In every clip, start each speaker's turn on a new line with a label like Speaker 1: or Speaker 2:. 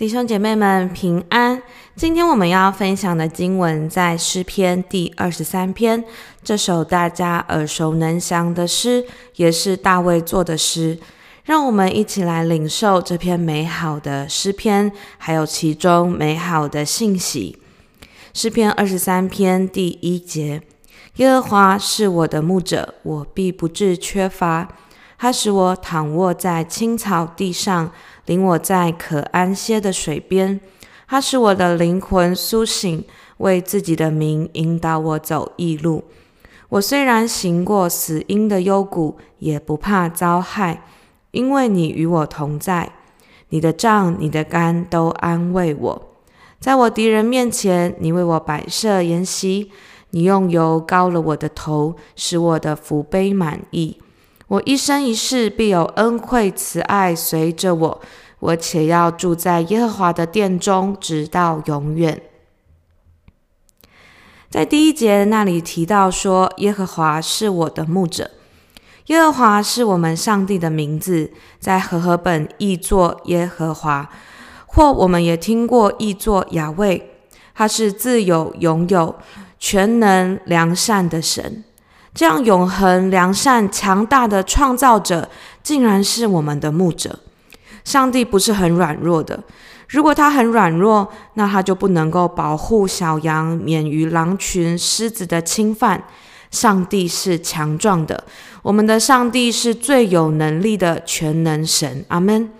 Speaker 1: 弟兄姐妹们平安。今天我们要分享的经文在诗篇第二十三篇，这首大家耳熟能详的诗，也是大卫作的诗。让我们一起来领受这篇美好的诗篇，还有其中美好的信息。诗篇二十三篇第一节：耶和华是我的牧者，我必不致缺乏。它使我躺卧在青草地上。领我在可安歇的水边，它使我的灵魂苏醒，为自己的名引导我走义路。我虽然行过死荫的幽谷，也不怕遭害，因为你与我同在。你的杖、你的竿都安慰我。在我敌人面前，你为我摆设筵席，你用油膏了我的头，使我的福杯满溢。我一生一世必有恩惠慈爱随着我，我且要住在耶和华的殿中，直到永远。在第一节那里提到说，耶和华是我的牧者。耶和华是我们上帝的名字，在和合本译作耶和华，或我们也听过译作雅卫。他是自有、拥有、全能、良善的神。这样永恒、良善、强大的创造者，竟然是我们的牧者。上帝不是很软弱的，如果他很软弱，那他就不能够保护小羊免于狼群、狮子的侵犯。上帝是强壮的，我们的上帝是最有能力的全能神。阿门。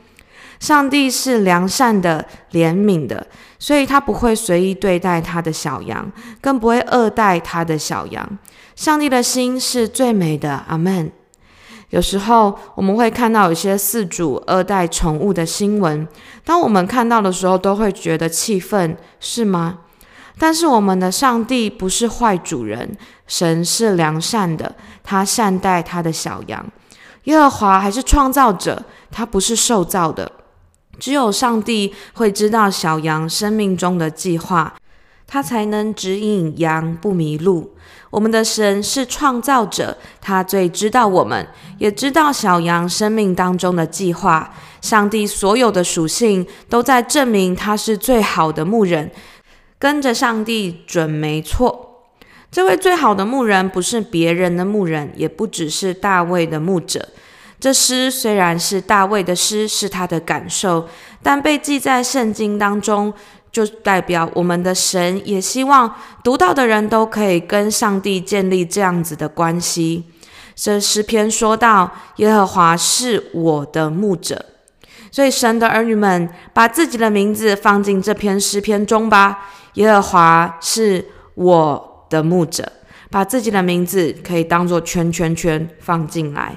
Speaker 1: 上帝是良善的、怜悯的，所以他不会随意对待他的小羊，更不会恶待他的小羊。上帝的心是最美的，阿门。有时候我们会看到有些饲主恶待宠物的新闻，当我们看到的时候，都会觉得气愤，是吗？但是我们的上帝不是坏主人，神是良善的，他善待他的小羊。耶和华还是创造者，他不是受造的。只有上帝会知道小羊生命中的计划。他才能指引羊不迷路。我们的神是创造者，他最知道我们，也知道小羊生命当中的计划。上帝所有的属性都在证明他是最好的牧人，跟着上帝准没错。这位最好的牧人不是别人的牧人，也不只是大卫的牧者。这诗虽然是大卫的诗，是他的感受，但被记在圣经当中。就代表我们的神也希望读到的人都可以跟上帝建立这样子的关系。这诗篇说到，耶和华是我的牧者，所以神的儿女们把自己的名字放进这篇诗篇中吧。耶和华是我的牧者，把自己的名字可以当作圈圈圈放进来。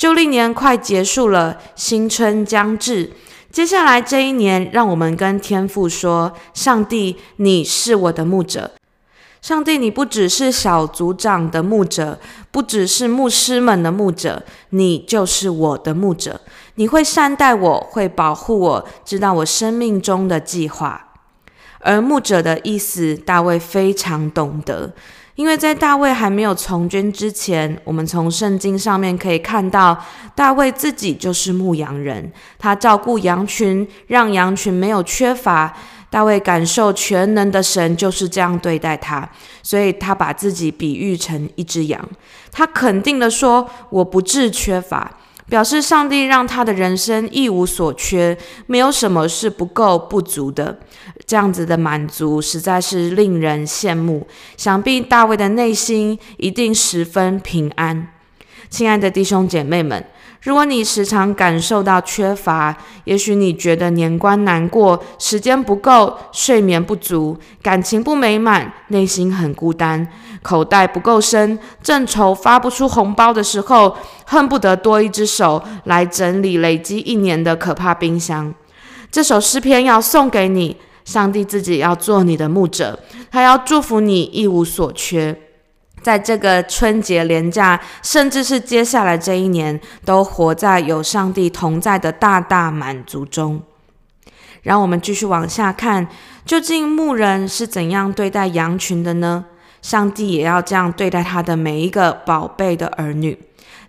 Speaker 1: 旧历年快结束了，新春将至。接下来这一年，让我们跟天父说：“上帝，你是我的牧者。上帝，你不只是小组长的牧者，不只是牧师们的牧者，你就是我的牧者。你会善待我，会保护我，知道我生命中的计划。而牧者的意思，大卫非常懂得。”因为在大卫还没有从军之前，我们从圣经上面可以看到，大卫自己就是牧羊人，他照顾羊群，让羊群没有缺乏。大卫感受全能的神就是这样对待他，所以他把自己比喻成一只羊，他肯定的说：“我不致缺乏。”表示上帝让他的人生一无所缺，没有什么是不够不足的。这样子的满足实在是令人羡慕。想必大卫的内心一定十分平安。亲爱的弟兄姐妹们，如果你时常感受到缺乏，也许你觉得年关难过，时间不够，睡眠不足，感情不美满，内心很孤单。口袋不够深，正愁发不出红包的时候，恨不得多一只手来整理累积一年的可怕冰箱。这首诗篇要送给你，上帝自己要做你的牧者，他要祝福你一无所缺，在这个春节连假，甚至是接下来这一年，都活在有上帝同在的大大满足中。让我们继续往下看，究竟牧人是怎样对待羊群的呢？上帝也要这样对待他的每一个宝贝的儿女。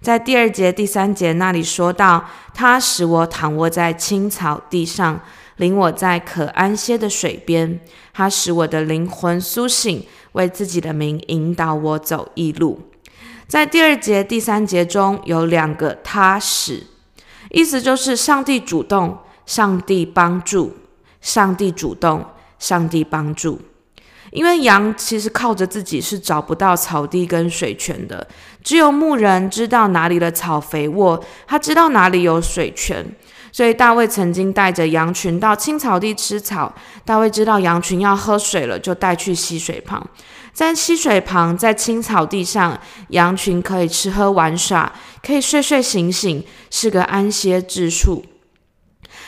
Speaker 1: 在第二节、第三节那里说到，他使我躺卧在青草地上，领我在可安歇的水边。他使我的灵魂苏醒，为自己的名引导我走义路。在第二节、第三节中有两个“他使”，意思就是上帝主动，上帝帮助，上帝主动，上帝帮助。因为羊其实靠着自己是找不到草地跟水泉的，只有牧人知道哪里的草肥沃，他知道哪里有水泉。所以大卫曾经带着羊群到青草地吃草。大卫知道羊群要喝水了，就带去溪水旁。在溪水旁，在青草地上，羊群可以吃喝玩耍，可以睡睡醒醒，是个安歇之处。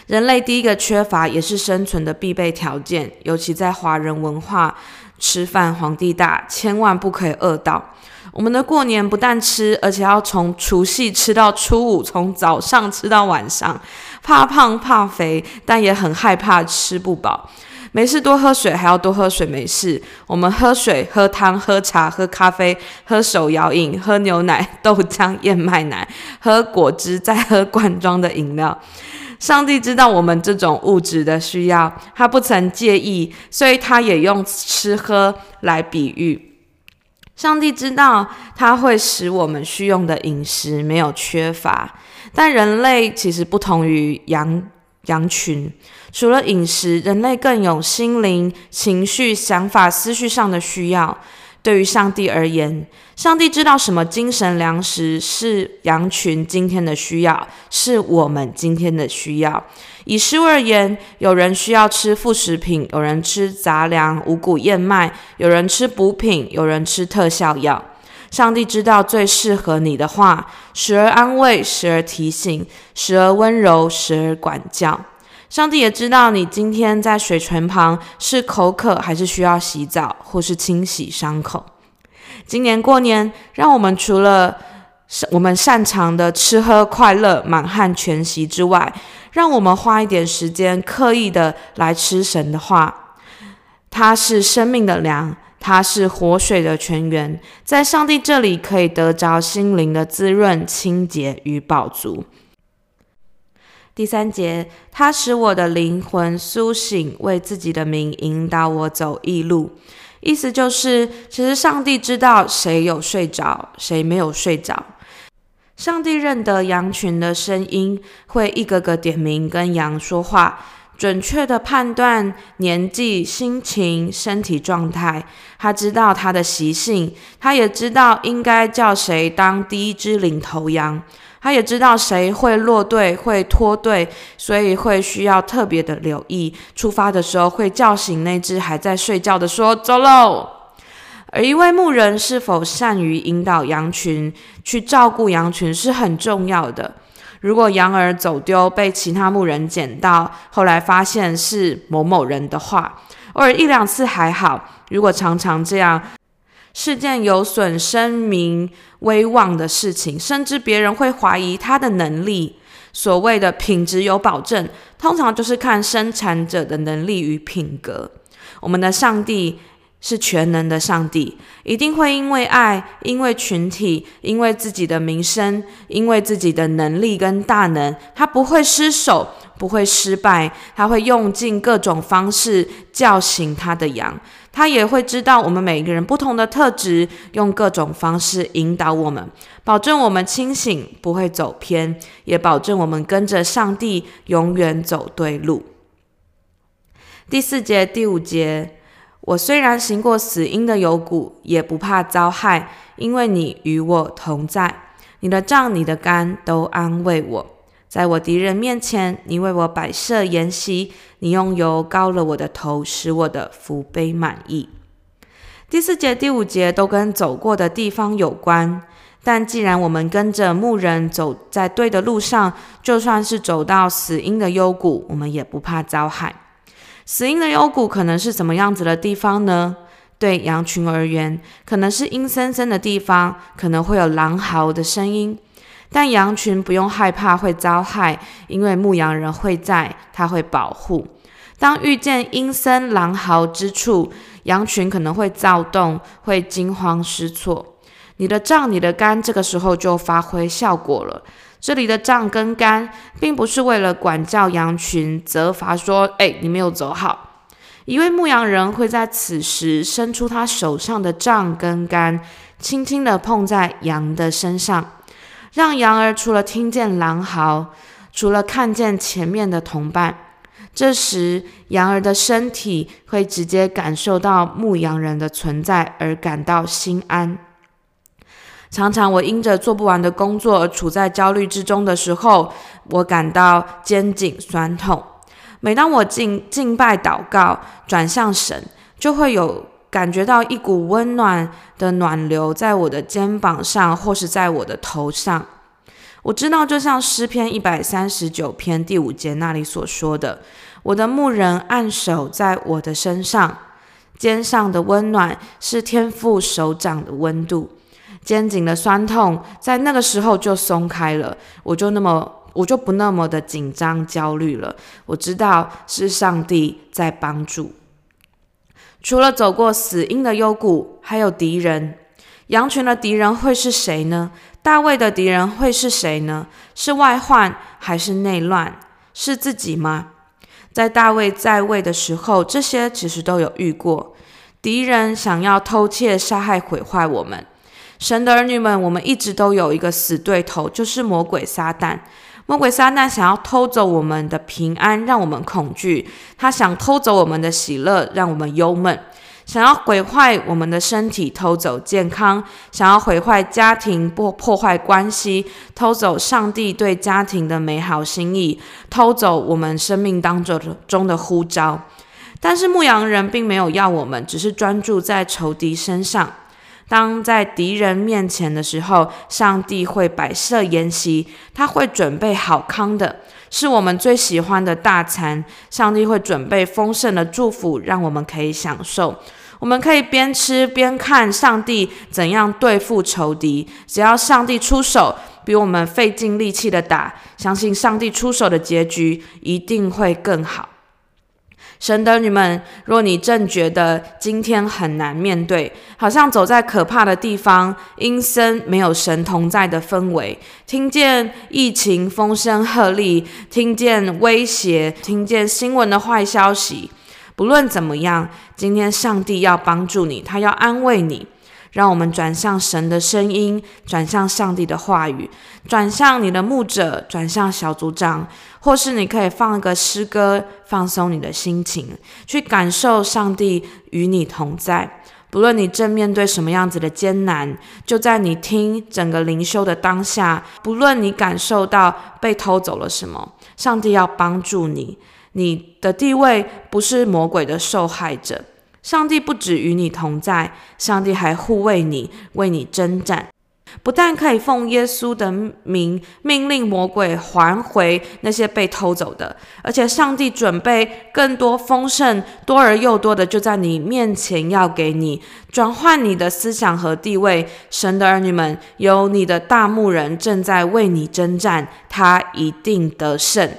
Speaker 1: 人类第一个缺乏也是生存的必备条件，尤其在华人文化，吃饭皇帝大，千万不可以饿到。我们的过年不但吃，而且要从除夕吃到初五，从早上吃到晚上，怕胖怕肥，但也很害怕吃不饱。没事多喝水，还要多喝水。没事，我们喝水、喝汤、喝茶、喝咖啡、喝手摇饮、喝牛奶、豆浆、燕麦奶、喝果汁，再喝罐装的饮料。上帝知道我们这种物质的需要，他不曾介意，所以他也用吃喝来比喻。上帝知道他会使我们需用的饮食没有缺乏，但人类其实不同于羊羊群，除了饮食，人类更有心灵、情绪、想法、思绪上的需要。对于上帝而言，上帝知道什么精神粮食是羊群今天的需要，是我们今天的需要。以食物而言，有人需要吃副食品，有人吃杂粮、五谷燕麦，有人吃补品，有人吃特效药。上帝知道最适合你的话，时而安慰，时而提醒，时而温柔，时而管教。上帝也知道你今天在水泉旁是口渴，还是需要洗澡，或是清洗伤口。今年过年，让我们除了我们擅长的吃喝快乐、满汉全席之外，让我们花一点时间，刻意的来吃神的话。它是生命的粮，它是活水的泉源，在上帝这里可以得着心灵的滋润、清洁与饱足。第三节，他使我的灵魂苏醒，为自己的名引导我走义路。意思就是，其实上帝知道谁有睡着，谁没有睡着。上帝认得羊群的声音，会一个个点名跟羊说话，准确的判断年纪、心情、身体状态。他知道他的习性，他也知道应该叫谁当第一只领头羊。他也知道谁会落队、会脱队，所以会需要特别的留意。出发的时候会叫醒那只还在睡觉的，说：“走喽。”而一位牧人是否善于引导羊群、去照顾羊群是很重要的。如果羊儿走丢，被其他牧人捡到，后来发现是某某人的话，偶尔一两次还好。如果常常这样，是件有损声名威望的事情，甚至别人会怀疑他的能力。所谓的品质有保证，通常就是看生产者的能力与品格。我们的上帝是全能的上帝，一定会因为爱，因为群体，因为自己的名声，因为自己的能力跟大能，他不会失手，不会失败，他会用尽各种方式叫醒他的羊。他也会知道我们每一个人不同的特质，用各种方式引导我们，保证我们清醒，不会走偏，也保证我们跟着上帝永远走对路。第四节、第五节，我虽然行过死荫的幽谷，也不怕遭害，因为你与我同在，你的杖、你的竿都安慰我。在我敌人面前，你为我摆设筵席，你用油膏了我的头，使我的福杯满溢。第四节、第五节都跟走过的地方有关，但既然我们跟着牧人走在对的路上，就算是走到死荫的幽谷，我们也不怕遭害。死荫的幽谷可能是什么样子的地方呢？对羊群而言，可能是阴森森的地方，可能会有狼嚎的声音。但羊群不用害怕会遭害，因为牧羊人会在，他会保护。当遇见阴森狼嚎之处，羊群可能会躁动，会惊慌失措。你的杖、你的竿，这个时候就发挥效果了。这里的杖跟竿，并不是为了管教羊群，责罚说：“哎，你没有走好。”一位牧羊人会在此时伸出他手上的杖跟竿，轻轻地碰在羊的身上，让羊儿除了听见狼嚎，除了看见前面的同伴，这时羊儿的身体会直接感受到牧羊人的存在而感到心安。常常我因着做不完的工作而处在焦虑之中的时候，我感到肩颈酸痛。每当我敬敬拜祷告，转向神，就会有感觉到一股温暖的暖流在我的肩膀上，或是在我的头上。我知道，就像诗篇一百三十九篇第五节那里所说的：“我的牧人按手在我的身上，肩上的温暖是天父手掌的温度，肩颈的酸痛在那个时候就松开了。”我就那么。我就不那么的紧张焦虑了。我知道是上帝在帮助。除了走过死荫的幽谷，还有敌人。羊群的敌人会是谁呢？大卫的敌人会是谁呢？是外患还是内乱？是自己吗？在大卫在位的时候，这些其实都有遇过。敌人想要偷窃、杀害、毁坏我们。神的儿女们，我们一直都有一个死对头，就是魔鬼撒旦。魔鬼撒旦想要偷走我们的平安，让我们恐惧；他想偷走我们的喜乐，让我们忧闷；想要毁坏我们的身体，偷走健康；想要毁坏家庭，破破坏关系，偷走上帝对家庭的美好心意，偷走我们生命当中中的呼召。但是牧羊人并没有要我们，只是专注在仇敌身上。当在敌人面前的时候，上帝会摆设筵席，他会准备好康的，是我们最喜欢的大餐。上帝会准备丰盛的祝福，让我们可以享受。我们可以边吃边看上帝怎样对付仇敌。只要上帝出手，比我们费尽力气的打，相信上帝出手的结局一定会更好。神的女们，若你正觉得今天很难面对，好像走在可怕的地方，阴森没有神同在的氛围，听见疫情风声鹤唳，听见威胁，听见新闻的坏消息，不论怎么样，今天上帝要帮助你，他要安慰你。让我们转向神的声音，转向上帝的话语，转向你的牧者，转向小组长，或是你可以放一个诗歌，放松你的心情，去感受上帝与你同在。不论你正面对什么样子的艰难，就在你听整个灵修的当下，不论你感受到被偷走了什么，上帝要帮助你。你的地位不是魔鬼的受害者。上帝不止与你同在，上帝还护卫你，为你征战。不但可以奉耶稣的名命令魔鬼还回那些被偷走的，而且上帝准备更多丰盛、多而又多的，就在你面前要给你转换你的思想和地位。神的儿女们，有你的大牧人正在为你征战，他一定得胜。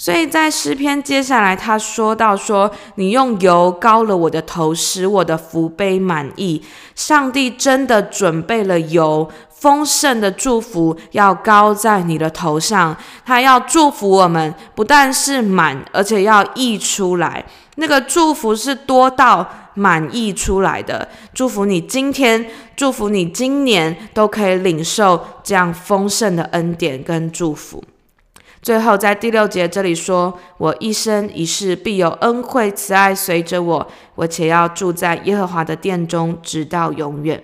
Speaker 1: 所以在诗篇接下来，他说到说：“你用油膏了我的头，使我的福杯满溢。上帝真的准备了油，丰盛的祝福要膏在你的头上。他要祝福我们，不但是满，而且要溢出来。那个祝福是多到满溢出来的。祝福你今天，祝福你今年都可以领受这样丰盛的恩典跟祝福。”最后，在第六节这里说：“我一生一世必有恩惠慈爱随着我，我且要住在耶和华的殿中，直到永远。”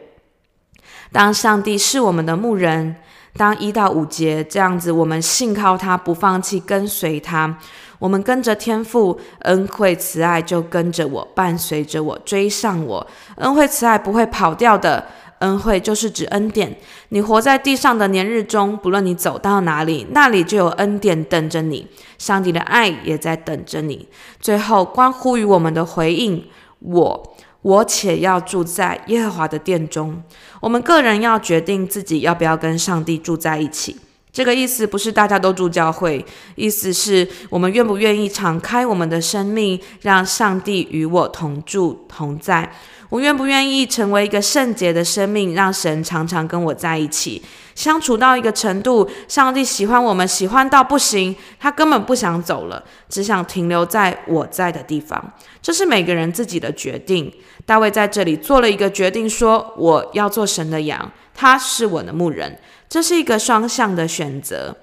Speaker 1: 当上帝是我们的牧人，当一到五节这样子，我们信靠他，不放弃，跟随他，我们跟着天父，恩惠慈爱就跟着我，伴随着我，追上我，恩惠慈爱不会跑掉的。恩惠就是指恩典。你活在地上的年日中，不论你走到哪里，那里就有恩典等着你。上帝的爱也在等着你。最后，关乎于我们的回应：我，我且要住在耶和华的殿中。我们个人要决定自己要不要跟上帝住在一起。这个意思不是大家都住教会，意思是我们愿不愿意敞开我们的生命，让上帝与我同住同在。我愿不愿意成为一个圣洁的生命，让神常常跟我在一起，相处到一个程度，上帝喜欢我们，喜欢到不行，他根本不想走了，只想停留在我在的地方。这是每个人自己的决定。大卫在这里做了一个决定，说我要做神的羊，他是我的牧人。这是一个双向的选择，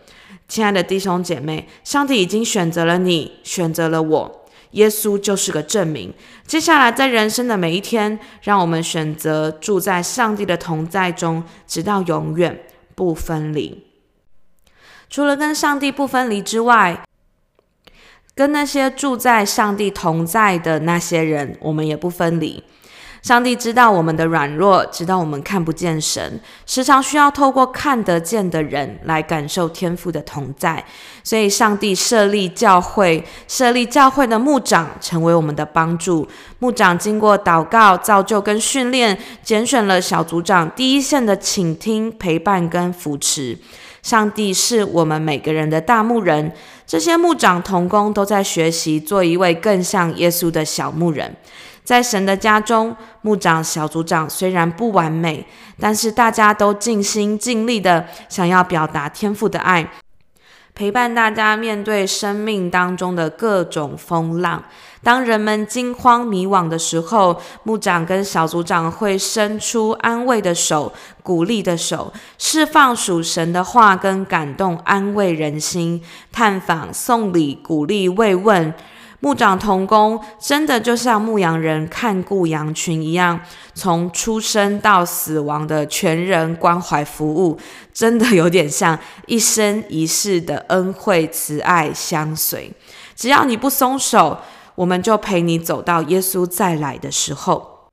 Speaker 1: 亲爱的弟兄姐妹，上帝已经选择了你，选择了我，耶稣就是个证明。接下来，在人生的每一天，让我们选择住在上帝的同在中，直到永远不分离。除了跟上帝不分离之外，跟那些住在上帝同在的那些人，我们也不分离。上帝知道我们的软弱，知道我们看不见神，时常需要透过看得见的人来感受天父的同在。所以，上帝设立教会，设立教会的牧长成为我们的帮助。牧长经过祷告、造就跟训练，拣选了小组长，第一线的倾听、陪伴跟扶持。上帝是我们每个人的大牧人，这些牧长同工都在学习做一位更像耶稣的小牧人。在神的家中，牧长、小组长虽然不完美，但是大家都尽心尽力的想要表达天父的爱，陪伴大家面对生命当中的各种风浪。当人们惊慌迷惘的时候，牧长跟小组长会伸出安慰的手、鼓励的手，释放属神的话跟感动，安慰人心，探访、送礼、鼓励、慰问。牧长同工真的就像牧羊人看顾羊群一样，从出生到死亡的全人关怀服务，真的有点像一生一世的恩惠慈爱相随。只要你不松手，我们就陪你走到耶稣再来的时候。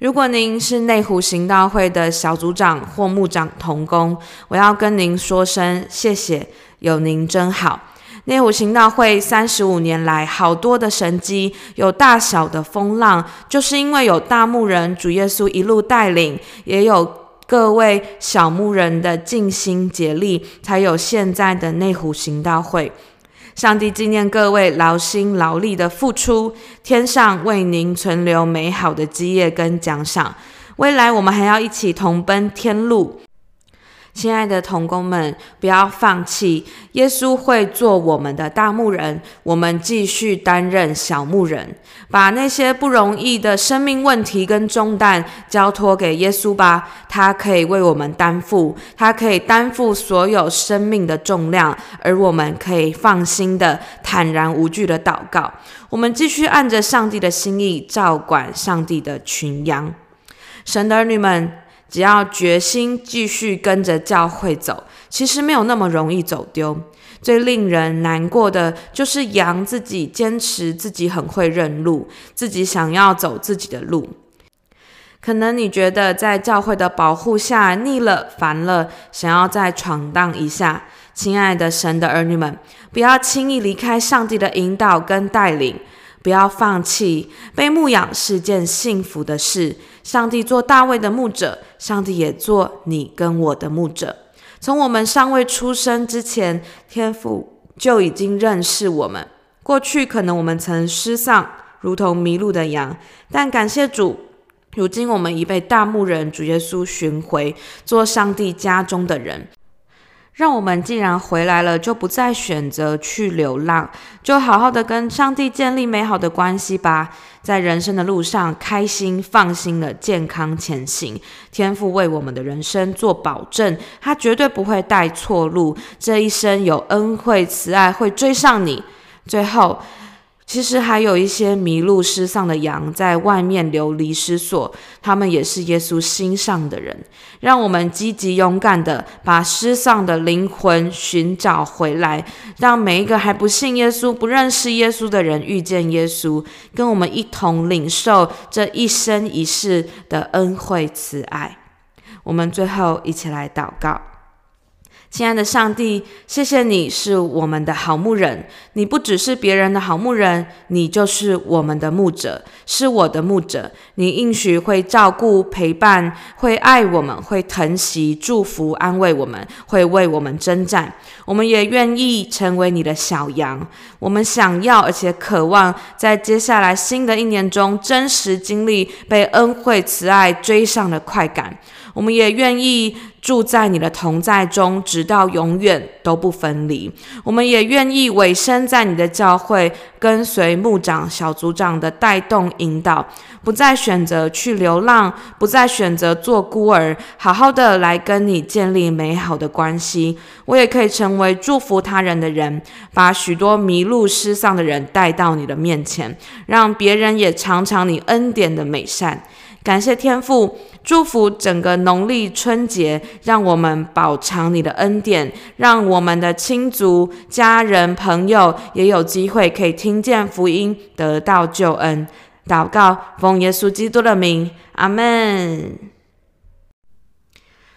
Speaker 1: 如果您是内湖行道会的小组长或牧长同工，我要跟您说声谢谢，有您真好。内湖行道会三十五年来，好多的神迹，有大小的风浪，就是因为有大牧人主耶稣一路带领，也有各位小牧人的尽心竭力，才有现在的内湖行道会。上帝纪念各位劳心劳力的付出，天上为您存留美好的基业跟奖赏。未来我们还要一起同奔天路。亲爱的同工们，不要放弃，耶稣会做我们的大牧人，我们继续担任小牧人，把那些不容易的生命问题跟重担交托给耶稣吧，他可以为我们担负，他可以担负所有生命的重量，而我们可以放心的、坦然无惧的祷告。我们继续按着上帝的心意照管上帝的群羊，神的儿女们。只要决心继续跟着教会走，其实没有那么容易走丢。最令人难过的就是羊自己坚持自己很会认路，自己想要走自己的路。可能你觉得在教会的保护下腻了、烦了，想要再闯荡一下。亲爱的神的儿女们，不要轻易离开上帝的引导跟带领。不要放弃，被牧养是件幸福的事。上帝做大卫的牧者，上帝也做你跟我的牧者。从我们尚未出生之前，天父就已经认识我们。过去可能我们曾失丧，如同迷路的羊，但感谢主，如今我们已被大牧人主耶稣寻回，做上帝家中的人。让我们既然回来了，就不再选择去流浪，就好好的跟上帝建立美好的关系吧。在人生的路上，开心、放心的健康前行。天父为我们的人生做保证，他绝对不会带错路。这一生有恩惠慈爱会追上你。最后。其实还有一些迷路失丧的羊在外面流离失所，他们也是耶稣心上的人。让我们积极勇敢的把失丧的灵魂寻找回来，让每一个还不信耶稣、不认识耶稣的人遇见耶稣，跟我们一同领受这一生一世的恩惠慈爱。我们最后一起来祷告。亲爱的上帝，谢谢你是我们的好牧人。你不只是别人的好牧人，你就是我们的牧者，是我的牧者。你应许会照顾、陪伴，会爱我们，会疼惜、祝福、安慰我们，会为我们征战。我们也愿意成为你的小羊。我们想要而且渴望，在接下来新的一年中，真实经历被恩惠慈爱追上的快感。我们也愿意住在你的同在中，直到永远都不分离。我们也愿意委身在你的教会，跟随牧长、小组长的带动引导，不再选择去流浪，不再选择做孤儿，好好的来跟你建立美好的关系。我也可以成为祝福他人的人，把许多迷路失丧的人带到你的面前，让别人也尝尝你恩典的美善。感谢天父，祝福整个农历春节，让我们饱尝你的恩典，让我们的亲族、家人、朋友也有机会可以听见福音，得到救恩。祷告，奉耶稣基督的名，阿门。